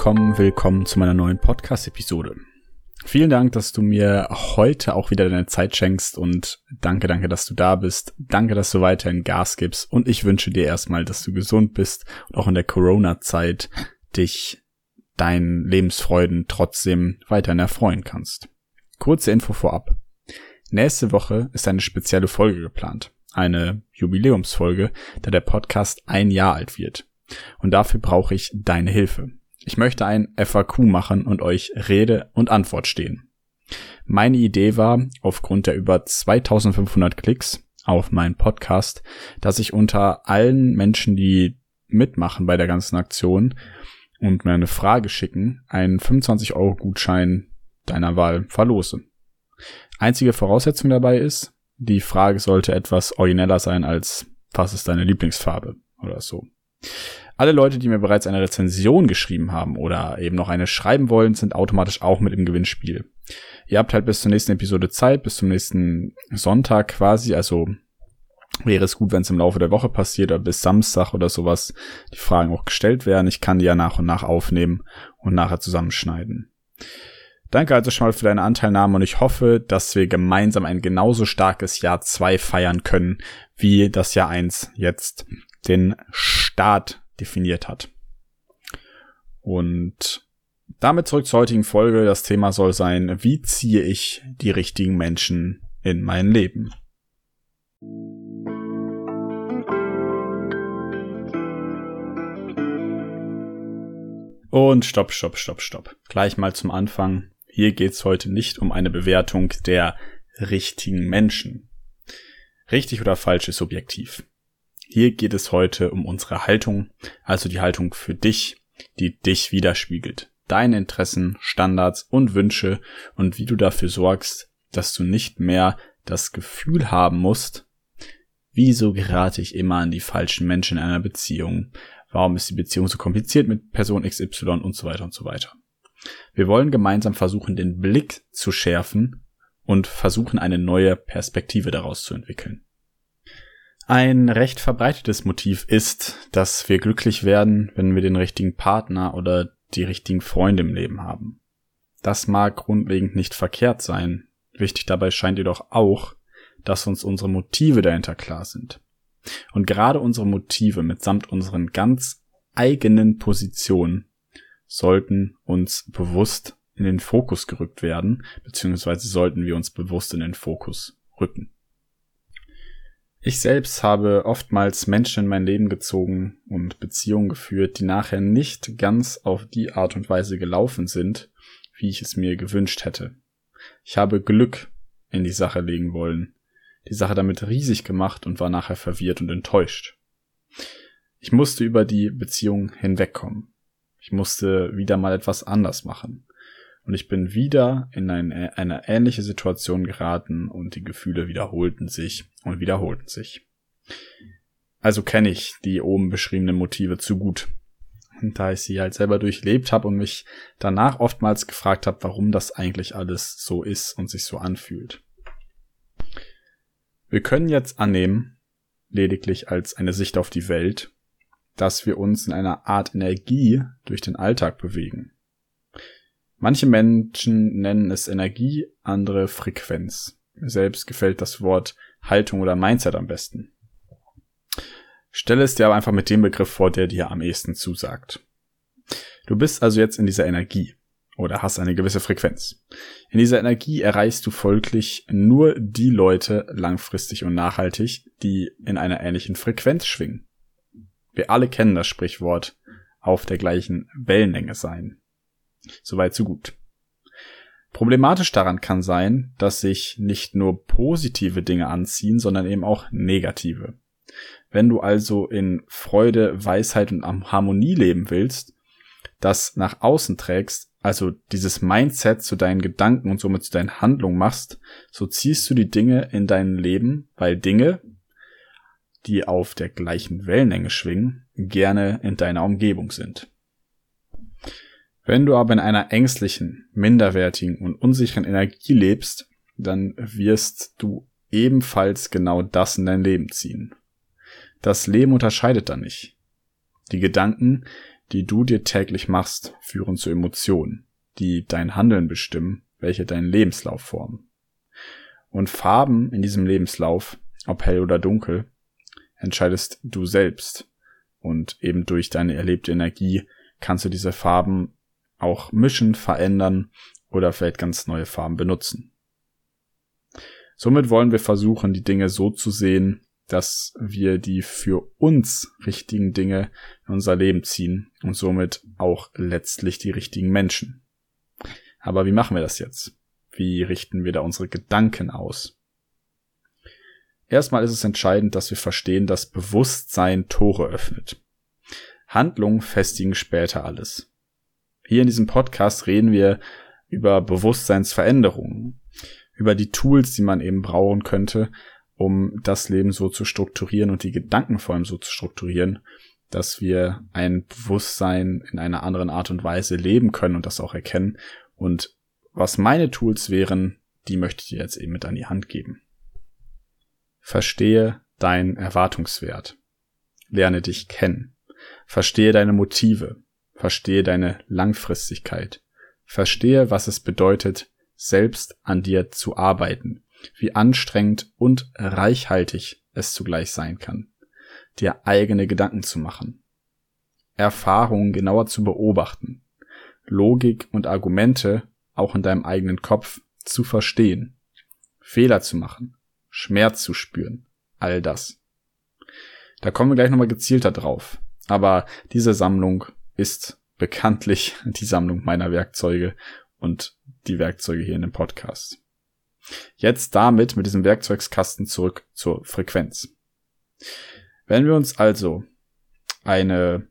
Willkommen, willkommen zu meiner neuen Podcast-Episode. Vielen Dank, dass du mir heute auch wieder deine Zeit schenkst und danke, danke, dass du da bist. Danke, dass du weiterhin Gas gibst und ich wünsche dir erstmal, dass du gesund bist und auch in der Corona-Zeit dich deinen Lebensfreuden trotzdem weiterhin erfreuen kannst. Kurze Info vorab. Nächste Woche ist eine spezielle Folge geplant. Eine Jubiläumsfolge, da der Podcast ein Jahr alt wird. Und dafür brauche ich deine Hilfe. Ich möchte ein FAQ machen und euch Rede und Antwort stehen. Meine Idee war, aufgrund der über 2500 Klicks auf meinen Podcast, dass ich unter allen Menschen, die mitmachen bei der ganzen Aktion und mir eine Frage schicken, einen 25 Euro Gutschein deiner Wahl verlose. Einzige Voraussetzung dabei ist, die Frage sollte etwas origineller sein als was ist deine Lieblingsfarbe oder so. Alle Leute, die mir bereits eine Rezension geschrieben haben oder eben noch eine schreiben wollen, sind automatisch auch mit im Gewinnspiel. Ihr habt halt bis zur nächsten Episode Zeit, bis zum nächsten Sonntag quasi, also wäre es gut, wenn es im Laufe der Woche passiert oder bis Samstag oder sowas die Fragen auch gestellt werden. Ich kann die ja nach und nach aufnehmen und nachher zusammenschneiden. Danke also schon mal für deine Anteilnahme und ich hoffe, dass wir gemeinsam ein genauso starkes Jahr 2 feiern können, wie das Jahr 1 jetzt den Start definiert hat. Und damit zurück zur heutigen Folge. Das Thema soll sein, wie ziehe ich die richtigen Menschen in mein Leben? Und stopp, stopp, stopp, stopp. Gleich mal zum Anfang. Hier geht's heute nicht um eine Bewertung der richtigen Menschen. Richtig oder falsch ist subjektiv. Hier geht es heute um unsere Haltung, also die Haltung für dich, die dich widerspiegelt. Deine Interessen, Standards und Wünsche und wie du dafür sorgst, dass du nicht mehr das Gefühl haben musst, wieso gerate ich immer an die falschen Menschen in einer Beziehung? Warum ist die Beziehung so kompliziert mit Person XY und so weiter und so weiter? Wir wollen gemeinsam versuchen, den Blick zu schärfen und versuchen, eine neue Perspektive daraus zu entwickeln. Ein recht verbreitetes Motiv ist, dass wir glücklich werden, wenn wir den richtigen Partner oder die richtigen Freunde im Leben haben. Das mag grundlegend nicht verkehrt sein. Wichtig dabei scheint jedoch auch, dass uns unsere Motive dahinter klar sind. Und gerade unsere Motive mitsamt unseren ganz eigenen Positionen sollten uns bewusst in den Fokus gerückt werden, beziehungsweise sollten wir uns bewusst in den Fokus rücken. Ich selbst habe oftmals Menschen in mein Leben gezogen und Beziehungen geführt, die nachher nicht ganz auf die Art und Weise gelaufen sind, wie ich es mir gewünscht hätte. Ich habe Glück in die Sache legen wollen, die Sache damit riesig gemacht und war nachher verwirrt und enttäuscht. Ich musste über die Beziehung hinwegkommen. Ich musste wieder mal etwas anders machen und ich bin wieder in eine, eine ähnliche Situation geraten und die Gefühle wiederholten sich und wiederholten sich. Also kenne ich die oben beschriebenen Motive zu gut. Da ich sie halt selber durchlebt habe und mich danach oftmals gefragt habe, warum das eigentlich alles so ist und sich so anfühlt. Wir können jetzt annehmen, lediglich als eine Sicht auf die Welt, dass wir uns in einer Art Energie durch den Alltag bewegen. Manche Menschen nennen es Energie, andere Frequenz. Mir selbst gefällt das Wort Haltung oder Mindset am besten. Stelle es dir aber einfach mit dem Begriff vor, der dir am ehesten zusagt. Du bist also jetzt in dieser Energie oder hast eine gewisse Frequenz. In dieser Energie erreichst du folglich nur die Leute langfristig und nachhaltig, die in einer ähnlichen Frequenz schwingen. Wir alle kennen das Sprichwort auf der gleichen Wellenlänge sein. Soweit so gut. Problematisch daran kann sein, dass sich nicht nur positive Dinge anziehen, sondern eben auch negative. Wenn du also in Freude, Weisheit und Harmonie leben willst, das nach außen trägst, also dieses Mindset zu deinen Gedanken und somit zu deinen Handlungen machst, so ziehst du die Dinge in dein Leben, weil Dinge, die auf der gleichen Wellenlänge schwingen, gerne in deiner Umgebung sind. Wenn du aber in einer ängstlichen, minderwertigen und unsicheren Energie lebst, dann wirst du ebenfalls genau das in dein Leben ziehen. Das Leben unterscheidet da nicht. Die Gedanken, die du dir täglich machst, führen zu Emotionen, die dein Handeln bestimmen, welche deinen Lebenslauf formen. Und Farben in diesem Lebenslauf, ob hell oder dunkel, entscheidest du selbst. Und eben durch deine erlebte Energie kannst du diese Farben auch mischen, verändern oder vielleicht ganz neue Farben benutzen. Somit wollen wir versuchen, die Dinge so zu sehen, dass wir die für uns richtigen Dinge in unser Leben ziehen und somit auch letztlich die richtigen Menschen. Aber wie machen wir das jetzt? Wie richten wir da unsere Gedanken aus? Erstmal ist es entscheidend, dass wir verstehen, dass Bewusstsein Tore öffnet. Handlungen festigen später alles. Hier in diesem Podcast reden wir über Bewusstseinsveränderungen, über die Tools, die man eben brauchen könnte, um das Leben so zu strukturieren und die Gedanken vor allem so zu strukturieren, dass wir ein Bewusstsein in einer anderen Art und Weise leben können und das auch erkennen. Und was meine Tools wären, die möchte ich dir jetzt eben mit an die Hand geben. Verstehe deinen Erwartungswert. Lerne dich kennen. Verstehe deine Motive. Verstehe deine Langfristigkeit. Verstehe, was es bedeutet, selbst an dir zu arbeiten, wie anstrengend und reichhaltig es zugleich sein kann, dir eigene Gedanken zu machen, Erfahrungen genauer zu beobachten, Logik und Argumente auch in deinem eigenen Kopf zu verstehen, Fehler zu machen, Schmerz zu spüren, all das. Da kommen wir gleich nochmal gezielter drauf. Aber diese Sammlung ist bekanntlich die Sammlung meiner Werkzeuge und die Werkzeuge hier in dem Podcast. Jetzt damit mit diesem Werkzeugskasten zurück zur Frequenz. Wenn wir uns also eine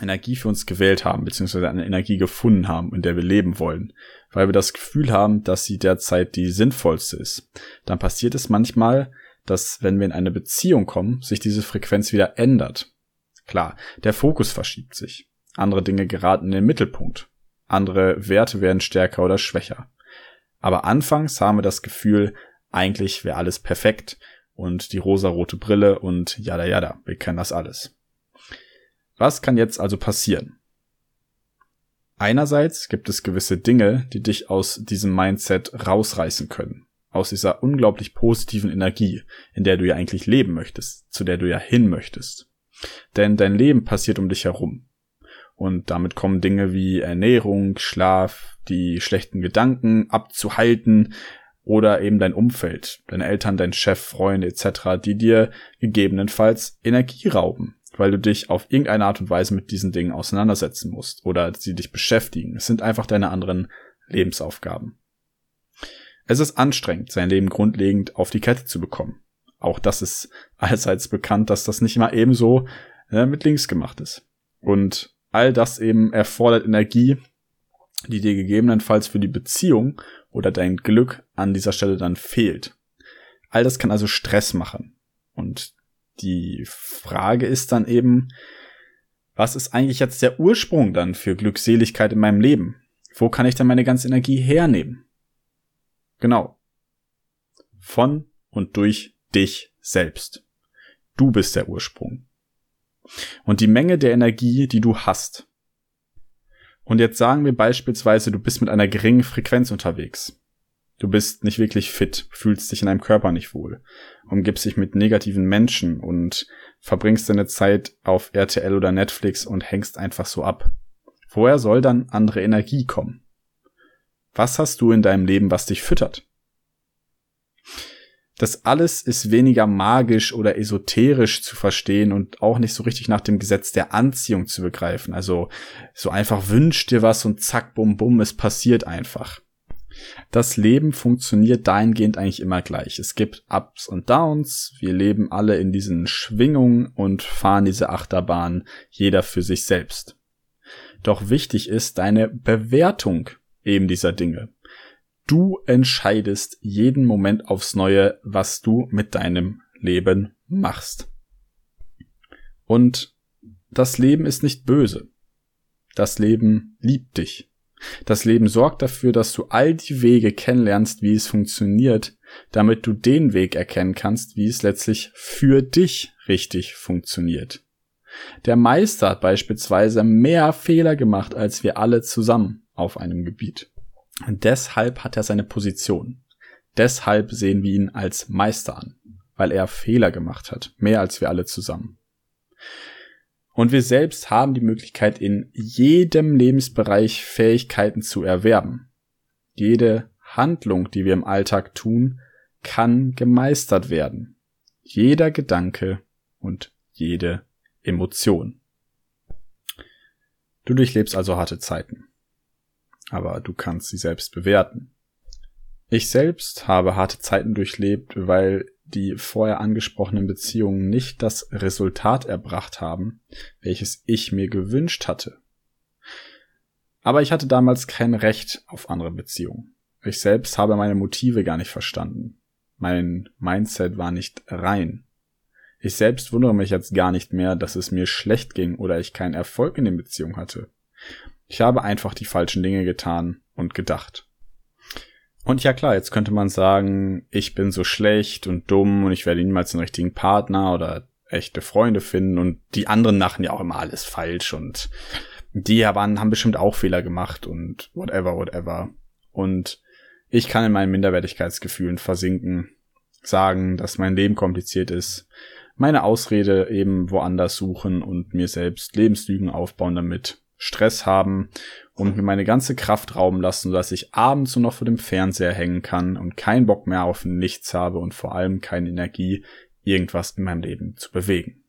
Energie für uns gewählt haben, beziehungsweise eine Energie gefunden haben, in der wir leben wollen, weil wir das Gefühl haben, dass sie derzeit die sinnvollste ist, dann passiert es manchmal, dass wenn wir in eine Beziehung kommen, sich diese Frequenz wieder ändert. Klar, der Fokus verschiebt sich. Andere Dinge geraten in den Mittelpunkt. Andere Werte werden stärker oder schwächer. Aber anfangs haben wir das Gefühl, eigentlich wäre alles perfekt und die rosarote Brille und jada jada, wir kennen das alles. Was kann jetzt also passieren? Einerseits gibt es gewisse Dinge, die dich aus diesem Mindset rausreißen können. Aus dieser unglaublich positiven Energie, in der du ja eigentlich leben möchtest, zu der du ja hin möchtest. Denn dein Leben passiert um dich herum. Und damit kommen Dinge wie Ernährung, Schlaf, die schlechten Gedanken abzuhalten oder eben dein Umfeld, deine Eltern, dein Chef, Freunde etc., die dir gegebenenfalls Energie rauben, weil du dich auf irgendeine Art und Weise mit diesen Dingen auseinandersetzen musst oder sie dich beschäftigen. Es sind einfach deine anderen Lebensaufgaben. Es ist anstrengend, sein Leben grundlegend auf die Kette zu bekommen. Auch das ist allseits bekannt, dass das nicht immer ebenso äh, mit links gemacht ist. Und all das eben erfordert Energie, die dir gegebenenfalls für die Beziehung oder dein Glück an dieser Stelle dann fehlt. All das kann also Stress machen. Und die Frage ist dann eben, was ist eigentlich jetzt der Ursprung dann für Glückseligkeit in meinem Leben? Wo kann ich dann meine ganze Energie hernehmen? Genau. Von und durch dich selbst. Du bist der Ursprung. Und die Menge der Energie, die du hast. Und jetzt sagen wir beispielsweise, du bist mit einer geringen Frequenz unterwegs. Du bist nicht wirklich fit, fühlst dich in deinem Körper nicht wohl, umgibst dich mit negativen Menschen und verbringst deine Zeit auf RTL oder Netflix und hängst einfach so ab. Woher soll dann andere Energie kommen? Was hast du in deinem Leben, was dich füttert? Das alles ist weniger magisch oder esoterisch zu verstehen und auch nicht so richtig nach dem Gesetz der Anziehung zu begreifen. Also so einfach wünscht dir was und zack, bum, bum, es passiert einfach das Leben funktioniert dahingehend eigentlich immer gleich. Es gibt Ups und Downs. Wir leben alle in diesen Schwingungen und fahren diese Achterbahn jeder für sich selbst. Doch wichtig ist deine Bewertung eben dieser Dinge. Du entscheidest jeden Moment aufs Neue, was du mit deinem Leben machst. Und das Leben ist nicht böse. Das Leben liebt dich. Das Leben sorgt dafür, dass du all die Wege kennenlernst, wie es funktioniert, damit du den Weg erkennen kannst, wie es letztlich für dich richtig funktioniert. Der Meister hat beispielsweise mehr Fehler gemacht als wir alle zusammen auf einem Gebiet. Deshalb hat er seine Position. Deshalb sehen wir ihn als Meister an, weil er Fehler gemacht hat, mehr als wir alle zusammen. Und wir selbst haben die Möglichkeit, in jedem Lebensbereich Fähigkeiten zu erwerben. Jede Handlung, die wir im Alltag tun, kann gemeistert werden. Jeder Gedanke und jede Emotion. Du durchlebst also harte Zeiten. Aber du kannst sie selbst bewerten. Ich selbst habe harte Zeiten durchlebt, weil die vorher angesprochenen Beziehungen nicht das Resultat erbracht haben, welches ich mir gewünscht hatte. Aber ich hatte damals kein Recht auf andere Beziehungen. Ich selbst habe meine Motive gar nicht verstanden. Mein Mindset war nicht rein. Ich selbst wundere mich jetzt gar nicht mehr, dass es mir schlecht ging oder ich keinen Erfolg in den Beziehungen hatte. Ich habe einfach die falschen Dinge getan und gedacht. Und ja klar, jetzt könnte man sagen, ich bin so schlecht und dumm und ich werde niemals den richtigen Partner oder echte Freunde finden und die anderen machen ja auch immer alles falsch und die waren, haben bestimmt auch Fehler gemacht und whatever, whatever. Und ich kann in meinen Minderwertigkeitsgefühlen versinken, sagen, dass mein Leben kompliziert ist, meine Ausrede eben woanders suchen und mir selbst Lebenslügen aufbauen damit, Stress haben und mir meine ganze Kraft rauben lassen, sodass ich abends nur noch vor dem Fernseher hängen kann und keinen Bock mehr auf nichts habe und vor allem keine Energie, irgendwas in meinem Leben zu bewegen.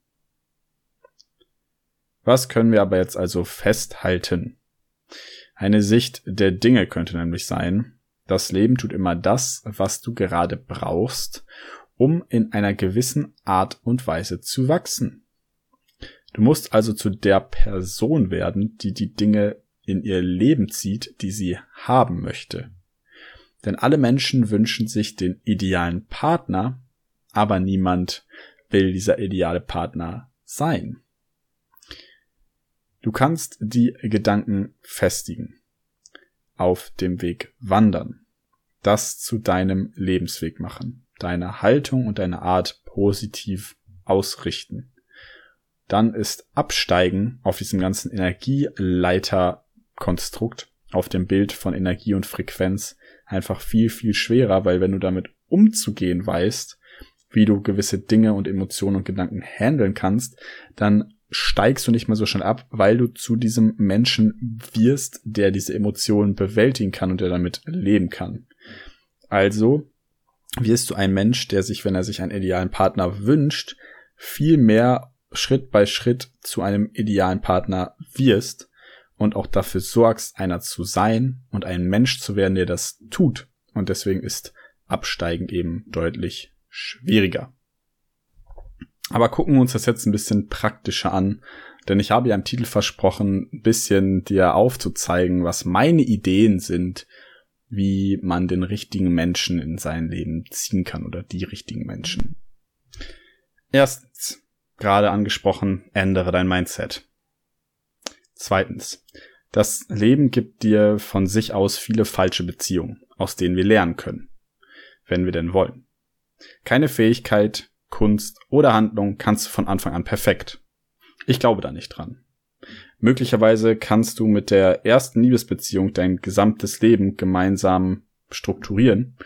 Was können wir aber jetzt also festhalten? Eine Sicht der Dinge könnte nämlich sein, das Leben tut immer das, was du gerade brauchst, um in einer gewissen Art und Weise zu wachsen. Du musst also zu der Person werden, die die Dinge in ihr Leben zieht, die sie haben möchte. Denn alle Menschen wünschen sich den idealen Partner, aber niemand will dieser ideale Partner sein. Du kannst die Gedanken festigen, auf dem Weg wandern das zu deinem Lebensweg machen, deine Haltung und deine Art positiv ausrichten. Dann ist Absteigen auf diesem ganzen Energieleiterkonstrukt, auf dem Bild von Energie und Frequenz einfach viel, viel schwerer, weil wenn du damit umzugehen weißt, wie du gewisse Dinge und Emotionen und Gedanken handeln kannst, dann steigst du nicht mehr so schnell ab, weil du zu diesem Menschen wirst, der diese Emotionen bewältigen kann und der damit leben kann. Also wirst du ein Mensch, der sich, wenn er sich einen idealen Partner wünscht, viel mehr Schritt bei Schritt zu einem idealen Partner wirst und auch dafür sorgst, einer zu sein und ein Mensch zu werden, der das tut. Und deswegen ist Absteigen eben deutlich schwieriger. Aber gucken wir uns das jetzt ein bisschen praktischer an, denn ich habe ja im Titel versprochen, ein bisschen dir aufzuzeigen, was meine Ideen sind, wie man den richtigen Menschen in sein Leben ziehen kann oder die richtigen Menschen. Erstens, gerade angesprochen, ändere dein Mindset. Zweitens, das Leben gibt dir von sich aus viele falsche Beziehungen, aus denen wir lernen können, wenn wir denn wollen. Keine Fähigkeit, Kunst oder Handlung kannst du von Anfang an perfekt. Ich glaube da nicht dran. Möglicherweise kannst du mit der ersten Liebesbeziehung dein gesamtes Leben gemeinsam strukturieren.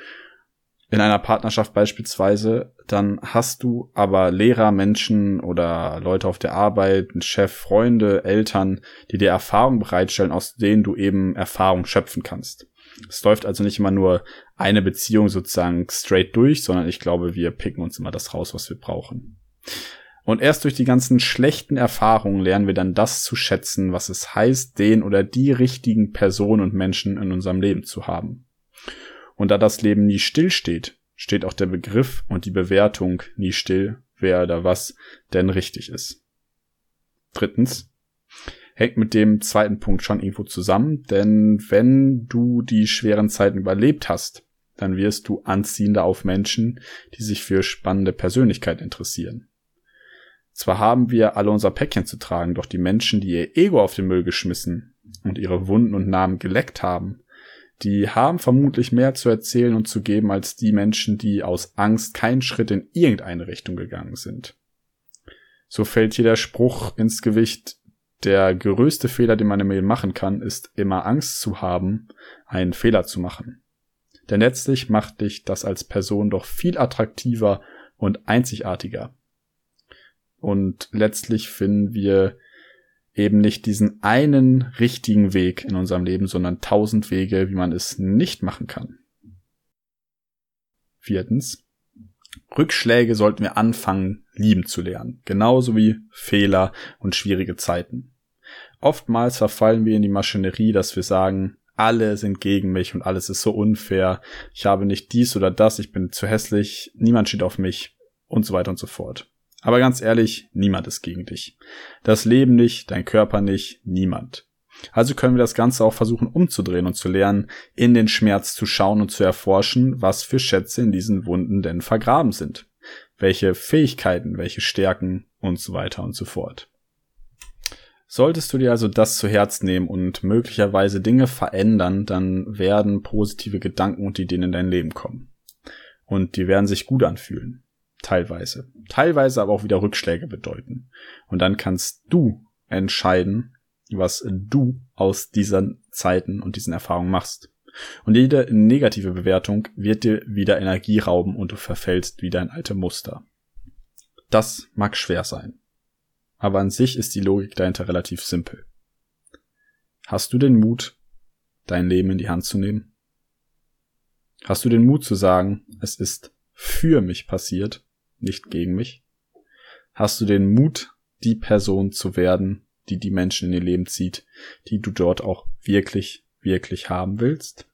In einer Partnerschaft beispielsweise, dann hast du aber Lehrer, Menschen oder Leute auf der Arbeit, einen Chef, Freunde, Eltern, die dir Erfahrung bereitstellen, aus denen du eben Erfahrung schöpfen kannst. Es läuft also nicht immer nur eine Beziehung sozusagen straight durch, sondern ich glaube, wir picken uns immer das raus, was wir brauchen. Und erst durch die ganzen schlechten Erfahrungen lernen wir dann das zu schätzen, was es heißt, den oder die richtigen Personen und Menschen in unserem Leben zu haben. Und da das Leben nie still steht, steht auch der Begriff und die Bewertung nie still, wer oder was denn richtig ist. Drittens, hängt mit dem zweiten Punkt schon irgendwo zusammen, denn wenn du die schweren Zeiten überlebt hast, dann wirst du anziehender auf Menschen, die sich für spannende Persönlichkeit interessieren. Zwar haben wir alle unser Päckchen zu tragen, doch die Menschen, die ihr Ego auf den Müll geschmissen und ihre Wunden und Namen geleckt haben, die haben vermutlich mehr zu erzählen und zu geben als die Menschen, die aus Angst keinen Schritt in irgendeine Richtung gegangen sind. So fällt hier der Spruch ins Gewicht, der größte Fehler, den man im Leben machen kann, ist immer Angst zu haben, einen Fehler zu machen. Denn letztlich macht dich das als Person doch viel attraktiver und einzigartiger. Und letztlich finden wir eben nicht diesen einen richtigen Weg in unserem Leben, sondern tausend Wege, wie man es nicht machen kann. Viertens. Rückschläge sollten wir anfangen, lieben zu lernen. Genauso wie Fehler und schwierige Zeiten. Oftmals verfallen wir in die Maschinerie, dass wir sagen, alle sind gegen mich und alles ist so unfair. Ich habe nicht dies oder das, ich bin zu hässlich, niemand steht auf mich und so weiter und so fort. Aber ganz ehrlich, niemand ist gegen dich. Das Leben nicht, dein Körper nicht, niemand. Also können wir das Ganze auch versuchen umzudrehen und zu lernen, in den Schmerz zu schauen und zu erforschen, was für Schätze in diesen Wunden denn vergraben sind. Welche Fähigkeiten, welche Stärken und so weiter und so fort. Solltest du dir also das zu Herz nehmen und möglicherweise Dinge verändern, dann werden positive Gedanken und Ideen in dein Leben kommen. Und die werden sich gut anfühlen. Teilweise. Teilweise aber auch wieder Rückschläge bedeuten. Und dann kannst du entscheiden, was du aus diesen Zeiten und diesen Erfahrungen machst. Und jede negative Bewertung wird dir wieder Energie rauben und du verfällst wieder in alte Muster. Das mag schwer sein. Aber an sich ist die Logik dahinter relativ simpel. Hast du den Mut, dein Leben in die Hand zu nehmen? Hast du den Mut zu sagen, es ist für mich passiert nicht gegen mich? Hast du den Mut, die Person zu werden, die die Menschen in ihr Leben zieht, die du dort auch wirklich, wirklich haben willst?